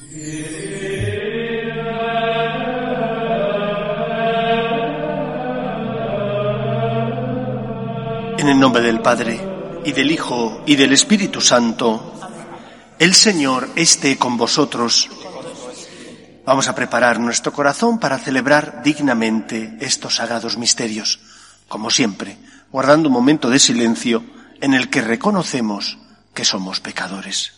En el nombre del Padre, y del Hijo, y del Espíritu Santo, el Señor esté con vosotros. Vamos a preparar nuestro corazón para celebrar dignamente estos sagrados misterios, como siempre, guardando un momento de silencio en el que reconocemos que somos pecadores.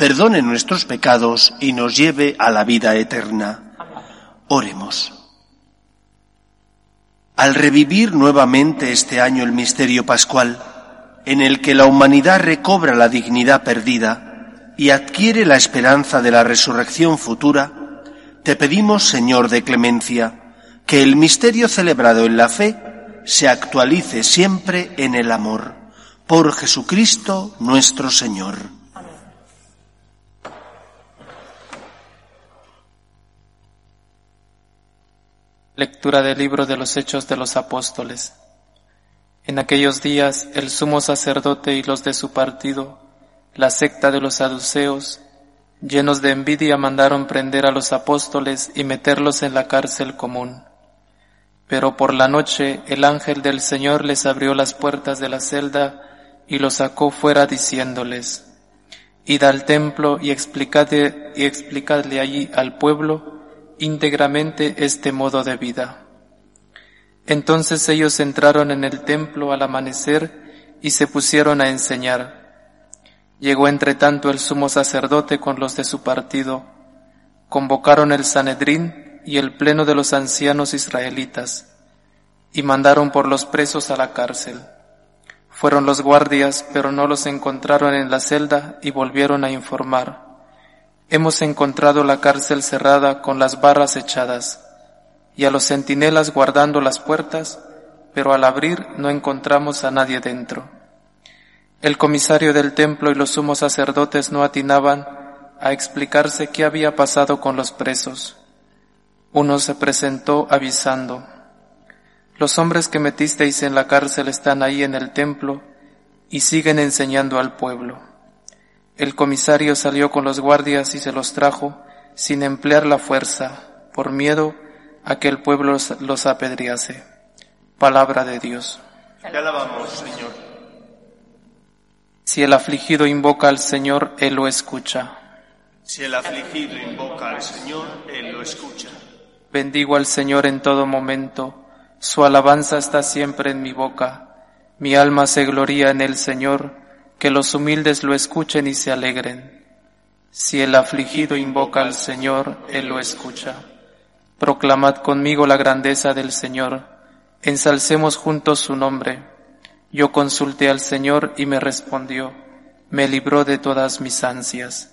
perdone nuestros pecados y nos lleve a la vida eterna. Oremos. Al revivir nuevamente este año el misterio pascual, en el que la humanidad recobra la dignidad perdida y adquiere la esperanza de la resurrección futura, te pedimos, Señor de clemencia, que el misterio celebrado en la fe se actualice siempre en el amor. Por Jesucristo nuestro Señor. Lectura del libro de los Hechos de los Apóstoles. En aquellos días el sumo sacerdote y los de su partido, la secta de los saduceos, llenos de envidia mandaron prender a los apóstoles y meterlos en la cárcel común. Pero por la noche el ángel del Señor les abrió las puertas de la celda y los sacó fuera diciéndoles, Id al templo y explicadle, y explicadle allí al pueblo íntegramente este modo de vida. Entonces ellos entraron en el templo al amanecer y se pusieron a enseñar. Llegó entre tanto el sumo sacerdote con los de su partido. Convocaron el Sanedrín y el pleno de los ancianos israelitas y mandaron por los presos a la cárcel. Fueron los guardias, pero no los encontraron en la celda y volvieron a informar. Hemos encontrado la cárcel cerrada con las barras echadas y a los centinelas guardando las puertas, pero al abrir no encontramos a nadie dentro. El comisario del templo y los sumos sacerdotes no atinaban a explicarse qué había pasado con los presos. Uno se presentó avisando, los hombres que metisteis en la cárcel están ahí en el templo y siguen enseñando al pueblo. El comisario salió con los guardias y se los trajo sin emplear la fuerza, por miedo a que el pueblo los, apedrease. Palabra de Dios. Te alabamos, Señor. Si el afligido invoca al Señor, Él lo escucha. Si el afligido invoca al Señor, Él lo escucha. Bendigo al Señor en todo momento, su alabanza está siempre en mi boca. Mi alma se gloria en el Señor que los humildes lo escuchen y se alegren. Si el afligido invoca al Señor, Él lo escucha. Proclamad conmigo la grandeza del Señor, ensalcemos juntos su nombre. Yo consulté al Señor y me respondió, me libró de todas mis ansias.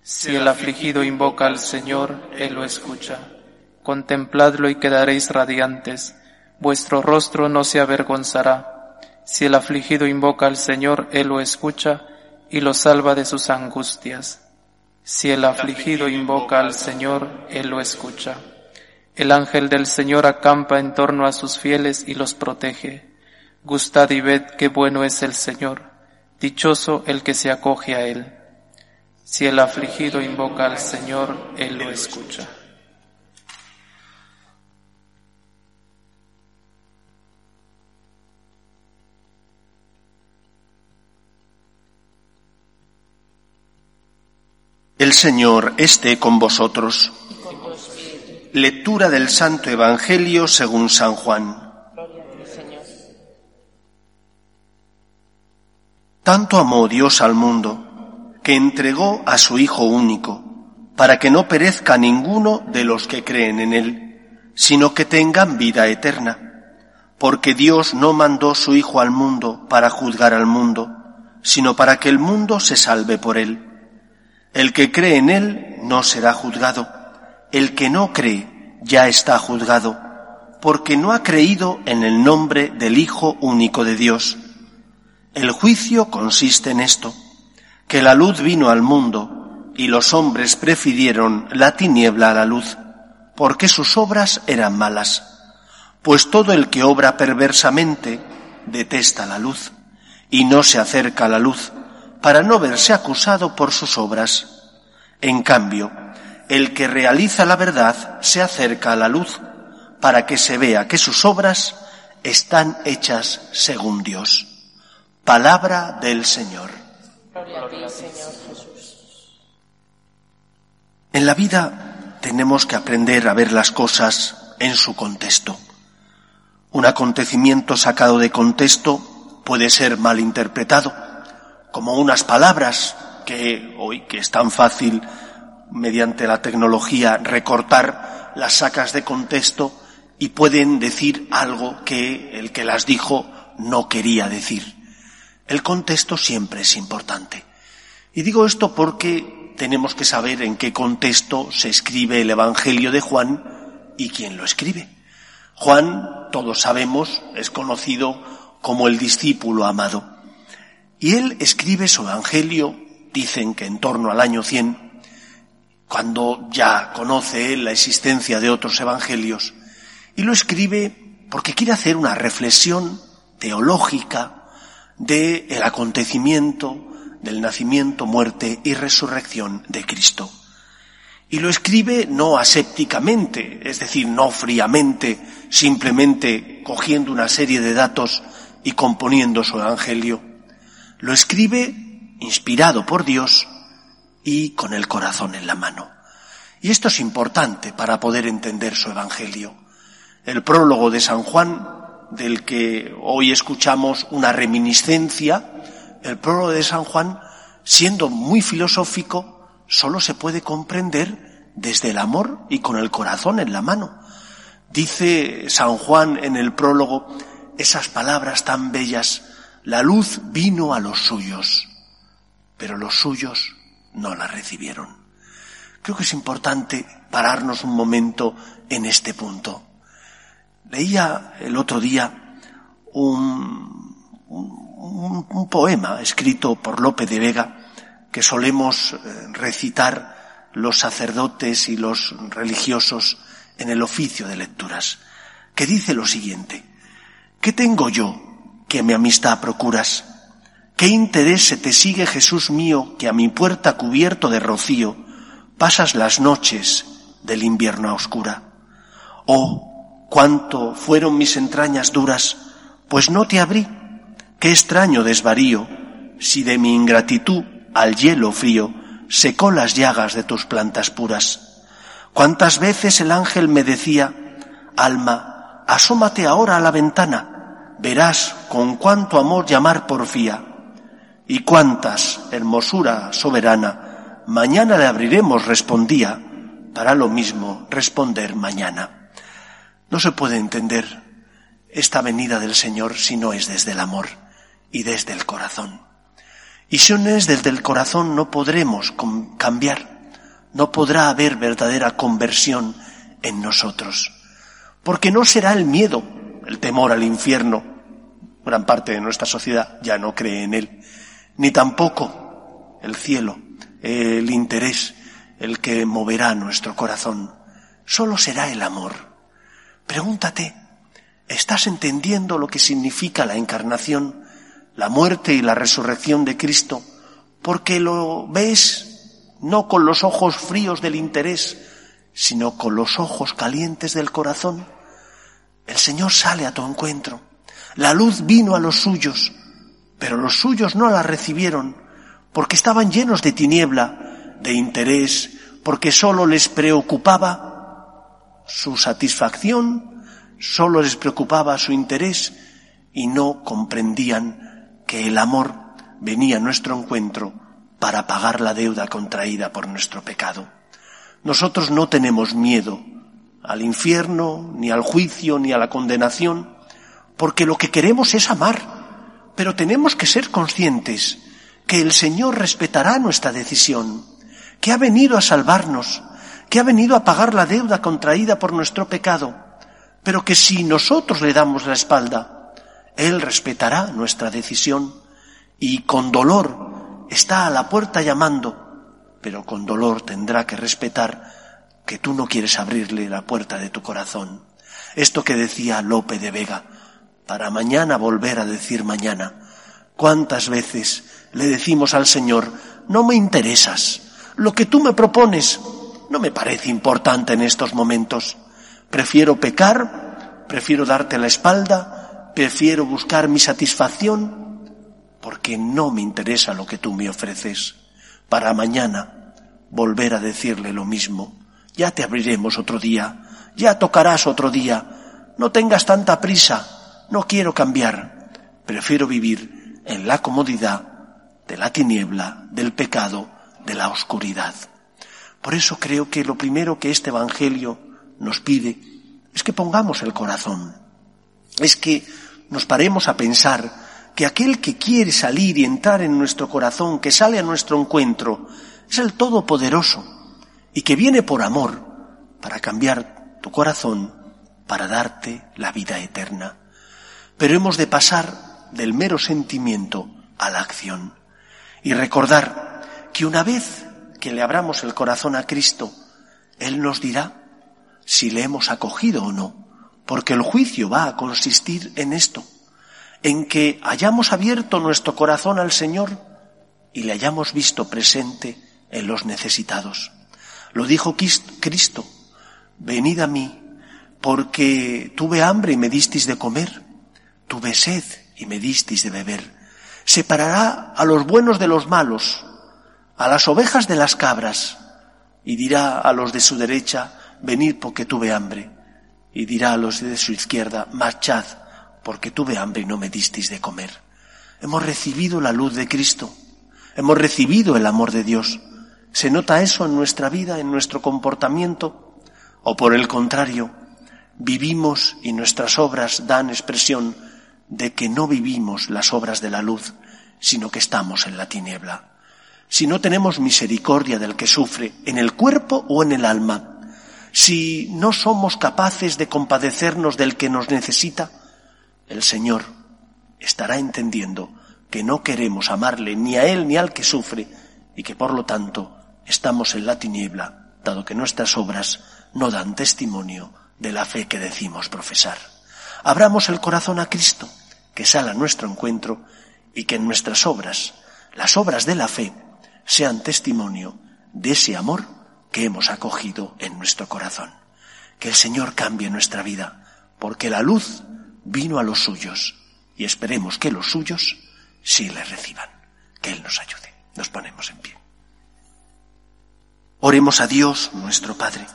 Si el afligido invoca al Señor, Él lo escucha. Contempladlo y quedaréis radiantes, vuestro rostro no se avergonzará si el afligido invoca al Señor, Él lo escucha y lo salva de sus angustias. Si el afligido invoca al Señor, Él lo escucha. El ángel del Señor acampa en torno a sus fieles y los protege. Gustad y ved qué bueno es el Señor, dichoso el que se acoge a Él. Si el afligido invoca al Señor, Él lo escucha. El Señor esté con vosotros. Lectura del Santo Evangelio según San Juan. Tanto amó Dios al mundo que entregó a su Hijo único, para que no perezca ninguno de los que creen en Él, sino que tengan vida eterna. Porque Dios no mandó su Hijo al mundo para juzgar al mundo, sino para que el mundo se salve por Él. El que cree en Él no será juzgado. El que no cree ya está juzgado, porque no ha creído en el nombre del Hijo único de Dios. El juicio consiste en esto, que la luz vino al mundo y los hombres prefirieron la tiniebla a la luz, porque sus obras eran malas. Pues todo el que obra perversamente detesta la luz y no se acerca a la luz para no verse acusado por sus obras. En cambio, el que realiza la verdad se acerca a la luz para que se vea que sus obras están hechas según Dios. Palabra del Señor. En la vida tenemos que aprender a ver las cosas en su contexto. Un acontecimiento sacado de contexto puede ser mal interpretado, como unas palabras que hoy que es tan fácil mediante la tecnología recortar las sacas de contexto y pueden decir algo que el que las dijo no quería decir. El contexto siempre es importante. Y digo esto porque tenemos que saber en qué contexto se escribe el Evangelio de Juan y quién lo escribe. Juan, todos sabemos, es conocido como el discípulo amado. Y él escribe su Evangelio, dicen que en torno al año 100, cuando ya conoce la existencia de otros Evangelios, y lo escribe porque quiere hacer una reflexión teológica del el acontecimiento del nacimiento, muerte y resurrección de Cristo. Y lo escribe no asépticamente, es decir, no fríamente, simplemente cogiendo una serie de datos y componiendo su evangelio. Lo escribe inspirado por Dios y con el corazón en la mano. Y esto es importante para poder entender su evangelio. El prólogo de San Juan del que hoy escuchamos una reminiscencia, el prólogo de San Juan, siendo muy filosófico, solo se puede comprender desde el amor y con el corazón en la mano. Dice San Juan en el prólogo esas palabras tan bellas, la luz vino a los suyos, pero los suyos no la recibieron. Creo que es importante pararnos un momento en este punto. Leía el otro día un, poema escrito por Lope de Vega que solemos eh, recitar los sacerdotes y los religiosos en el oficio de lecturas, que dice lo siguiente, ¿qué tengo yo que mi amistad procuras? ¿Qué interés se te sigue, Jesús mío, que a mi puerta cubierto de rocío pasas las noches del invierno oscura? Oh, cuánto fueron mis entrañas duras, pues no te abrí. Qué extraño desvarío, si de mi ingratitud al hielo frío secó las llagas de tus plantas puras. Cuántas veces el ángel me decía, alma, asómate ahora a la ventana, verás con cuánto amor llamar porfía. Y cuántas, hermosura soberana, mañana le abriremos, respondía, para lo mismo responder mañana. No se puede entender esta venida del Señor si no es desde el amor y desde el corazón. Y si no es desde el corazón no podremos cambiar, no podrá haber verdadera conversión en nosotros, porque no será el miedo, el temor al infierno, gran parte de nuestra sociedad ya no cree en él, ni tampoco el cielo, el interés, el que moverá nuestro corazón, solo será el amor Pregúntate, ¿estás entendiendo lo que significa la encarnación, la muerte y la resurrección de Cristo? Porque lo ves no con los ojos fríos del interés, sino con los ojos calientes del corazón. El Señor sale a tu encuentro. La luz vino a los suyos, pero los suyos no la recibieron porque estaban llenos de tiniebla, de interés, porque solo les preocupaba su satisfacción, solo les preocupaba su interés y no comprendían que el amor venía a nuestro encuentro para pagar la deuda contraída por nuestro pecado. Nosotros no tenemos miedo al infierno, ni al juicio, ni a la condenación, porque lo que queremos es amar, pero tenemos que ser conscientes que el Señor respetará nuestra decisión, que ha venido a salvarnos, que ha venido a pagar la deuda contraída por nuestro pecado, pero que si nosotros le damos la espalda, Él respetará nuestra decisión y con dolor está a la puerta llamando, pero con dolor tendrá que respetar que tú no quieres abrirle la puerta de tu corazón. Esto que decía Lope de Vega, para mañana volver a decir mañana. ¿Cuántas veces le decimos al Señor, no me interesas, lo que tú me propones no me parece importante en estos momentos. Prefiero pecar, prefiero darte la espalda, prefiero buscar mi satisfacción, porque no me interesa lo que tú me ofreces. Para mañana volver a decirle lo mismo. Ya te abriremos otro día, ya tocarás otro día. No tengas tanta prisa, no quiero cambiar. Prefiero vivir en la comodidad de la tiniebla, del pecado, de la oscuridad. Por eso creo que lo primero que este Evangelio nos pide es que pongamos el corazón, es que nos paremos a pensar que aquel que quiere salir y entrar en nuestro corazón, que sale a nuestro encuentro, es el Todopoderoso y que viene por amor para cambiar tu corazón, para darte la vida eterna. Pero hemos de pasar del mero sentimiento a la acción y recordar que una vez que le abramos el corazón a Cristo, Él nos dirá si le hemos acogido o no, porque el juicio va a consistir en esto, en que hayamos abierto nuestro corazón al Señor y le hayamos visto presente en los necesitados. Lo dijo Cristo, venid a mí, porque tuve hambre y me disteis de comer, tuve sed y me disteis de beber. Separará a los buenos de los malos, a las ovejas de las cabras, y dirá a los de su derecha, venid porque tuve hambre, y dirá a los de su izquierda, marchad porque tuve hambre y no me disteis de comer. Hemos recibido la luz de Cristo, hemos recibido el amor de Dios. ¿Se nota eso en nuestra vida, en nuestro comportamiento? ¿O por el contrario, vivimos y nuestras obras dan expresión de que no vivimos las obras de la luz, sino que estamos en la tiniebla? si no tenemos misericordia del que sufre, en el cuerpo o en el alma, si no somos capaces de compadecernos del que nos necesita, el Señor estará entendiendo que no queremos amarle ni a Él ni al que sufre y que por lo tanto estamos en la tiniebla, dado que nuestras obras no dan testimonio de la fe que decimos profesar. Abramos el corazón a Cristo, que sale a nuestro encuentro y que en nuestras obras, las obras de la fe, sean testimonio de ese amor que hemos acogido en nuestro corazón. Que el Señor cambie nuestra vida, porque la luz vino a los suyos y esperemos que los suyos sí le reciban. Que Él nos ayude. Nos ponemos en pie. Oremos a Dios, nuestro Padre.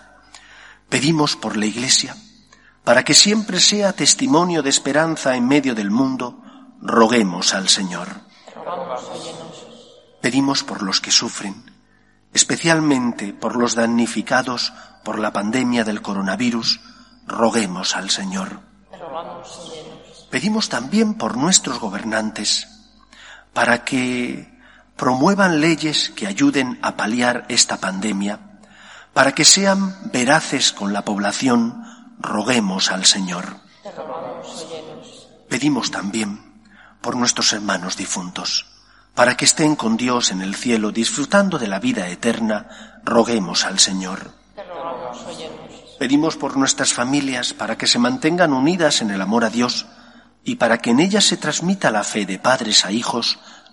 Pedimos por la Iglesia, para que siempre sea testimonio de esperanza en medio del mundo, roguemos al Señor. Pedimos por los que sufren, especialmente por los damnificados por la pandemia del coronavirus, roguemos al Señor. Pedimos también por nuestros gobernantes, para que promuevan leyes que ayuden a paliar esta pandemia, para que sean veraces con la población, roguemos al Señor. Pedimos también por nuestros hermanos difuntos para que estén con Dios en el cielo disfrutando de la vida eterna, roguemos al Señor. Pedimos por nuestras familias para que se mantengan unidas en el amor a Dios y para que en ellas se transmita la fe de padres a hijos,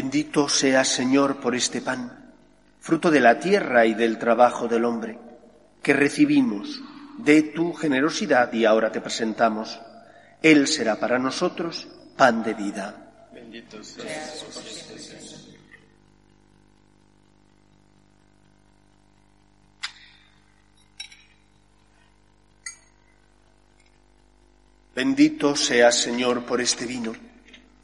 Bendito seas, Señor, por este pan, fruto de la tierra y del trabajo del hombre, que recibimos de tu generosidad y ahora te presentamos. Él será para nosotros pan de vida. Bendito seas Bendito seas, Señor, por este vino,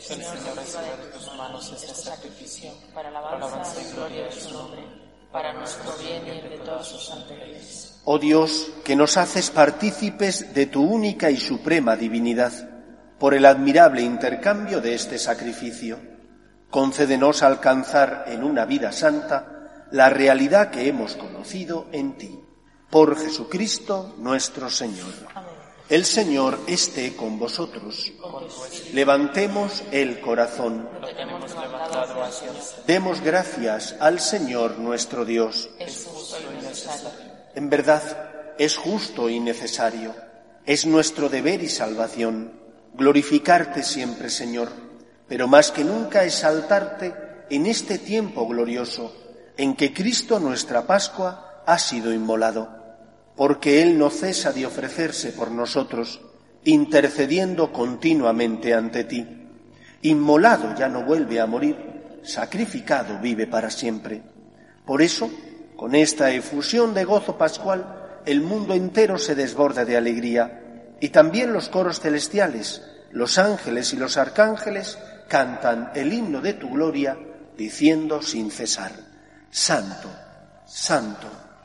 El Señor reciba de tus manos este sacrificio para alabanza y gloria de su nombre, para nuestro bien y el de todos sus ángeles. Oh Dios, que nos haces partícipes de tu única y suprema divinidad, por el admirable intercambio de este sacrificio, concédenos alcanzar en una vida santa la realidad que hemos conocido en ti. Por Jesucristo nuestro Señor. Amén. El Señor esté con vosotros. Levantemos el corazón. Demos gracias al Señor nuestro Dios. En verdad, es justo y necesario. Es nuestro deber y salvación glorificarte siempre, Señor, pero más que nunca exaltarte en este tiempo glorioso en que Cristo nuestra Pascua ha sido inmolado porque Él no cesa de ofrecerse por nosotros, intercediendo continuamente ante ti. Inmolado ya no vuelve a morir, sacrificado vive para siempre. Por eso, con esta efusión de gozo pascual, el mundo entero se desborda de alegría, y también los coros celestiales, los ángeles y los arcángeles cantan el himno de tu gloria, diciendo sin cesar, Santo, Santo,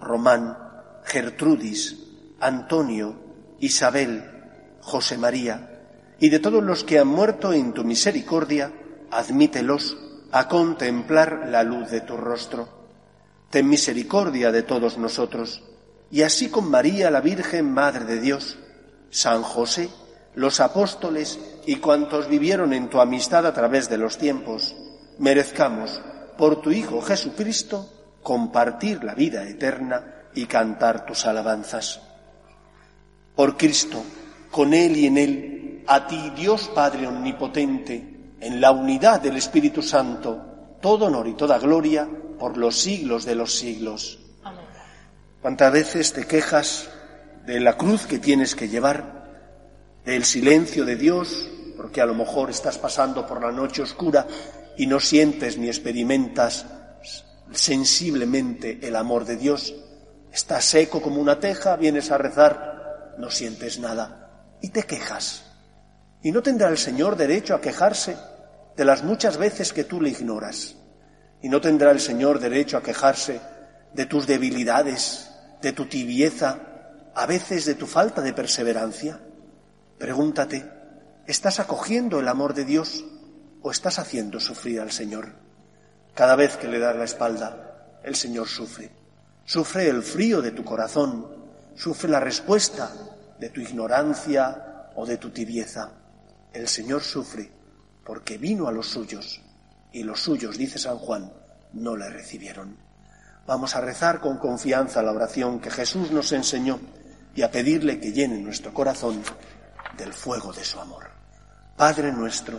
Román, Gertrudis, Antonio, Isabel, José María, y de todos los que han muerto en tu misericordia, admítelos a contemplar la luz de tu rostro. ten misericordia de todos nosotros, y así con María la Virgen, Madre de Dios, San José, los apóstoles y cuantos vivieron en tu amistad a través de los tiempos, merezcamos, por tu Hijo Jesucristo, compartir la vida eterna y cantar tus alabanzas. Por Cristo, con Él y en Él, a ti, Dios Padre Omnipotente, en la unidad del Espíritu Santo, todo honor y toda gloria por los siglos de los siglos. ¿Cuántas veces te quejas de la cruz que tienes que llevar, del silencio de Dios, porque a lo mejor estás pasando por la noche oscura y no sientes ni experimentas sensiblemente el amor de Dios? Estás seco como una teja, vienes a rezar, no sientes nada y te quejas. Y no tendrá el Señor derecho a quejarse de las muchas veces que tú le ignoras. Y no tendrá el Señor derecho a quejarse de tus debilidades, de tu tibieza, a veces de tu falta de perseverancia. Pregúntate, ¿estás acogiendo el amor de Dios o estás haciendo sufrir al Señor? Cada vez que le das la espalda, el Señor sufre. Sufre el frío de tu corazón, sufre la respuesta de tu ignorancia o de tu tibieza. El Señor sufre porque vino a los suyos y los suyos, dice San Juan, no le recibieron. Vamos a rezar con confianza la oración que Jesús nos enseñó y a pedirle que llene nuestro corazón del fuego de su amor. Padre nuestro,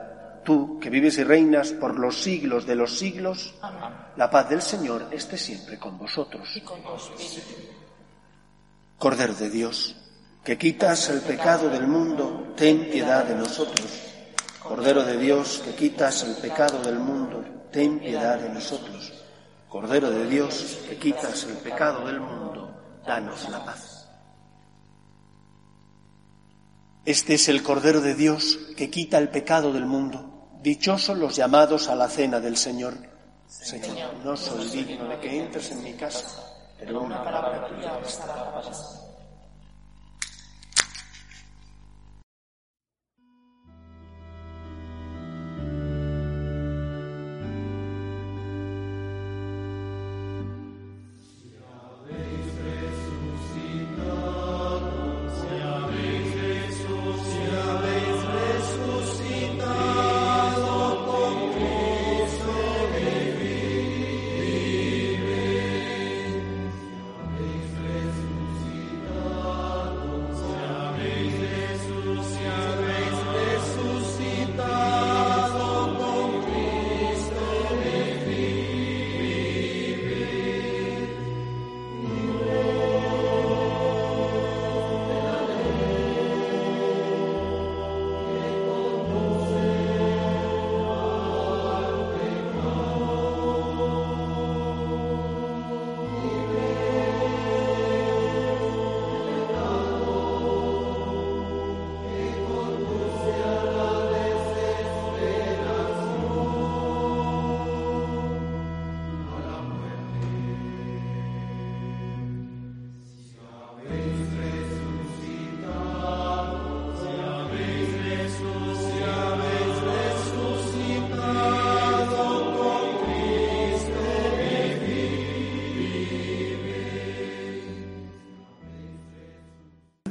Tú, que vives y reinas por los siglos de los siglos, la paz del Señor esté siempre con vosotros. Cordero de Dios, que quitas el pecado del mundo, ten piedad de nosotros. Cordero de Dios, que quitas el pecado del mundo, ten piedad de nosotros. Cordero de Dios, que quitas el pecado del mundo, danos la paz. Este es el Cordero de Dios que quita el pecado del mundo. Dichosos los llamados a la cena del Señor. Señor, no soy digno de que entres en mi casa, pero una palabra tuya bastará para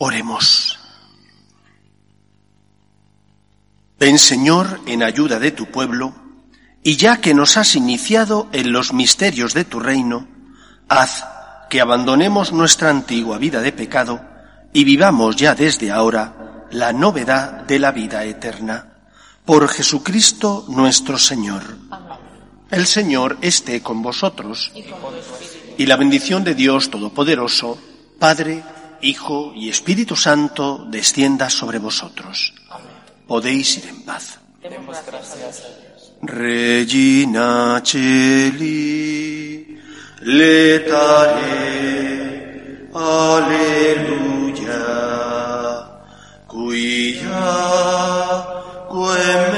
Oremos. Ven Señor en ayuda de tu pueblo, y ya que nos has iniciado en los misterios de tu reino, haz que abandonemos nuestra antigua vida de pecado y vivamos ya desde ahora la novedad de la vida eterna. Por Jesucristo nuestro Señor. El Señor esté con vosotros. Y la bendición de Dios Todopoderoso, Padre, Hijo y Espíritu Santo descienda sobre vosotros. Podéis ir en paz. Regina Celi, letare, alleluia, quia, quem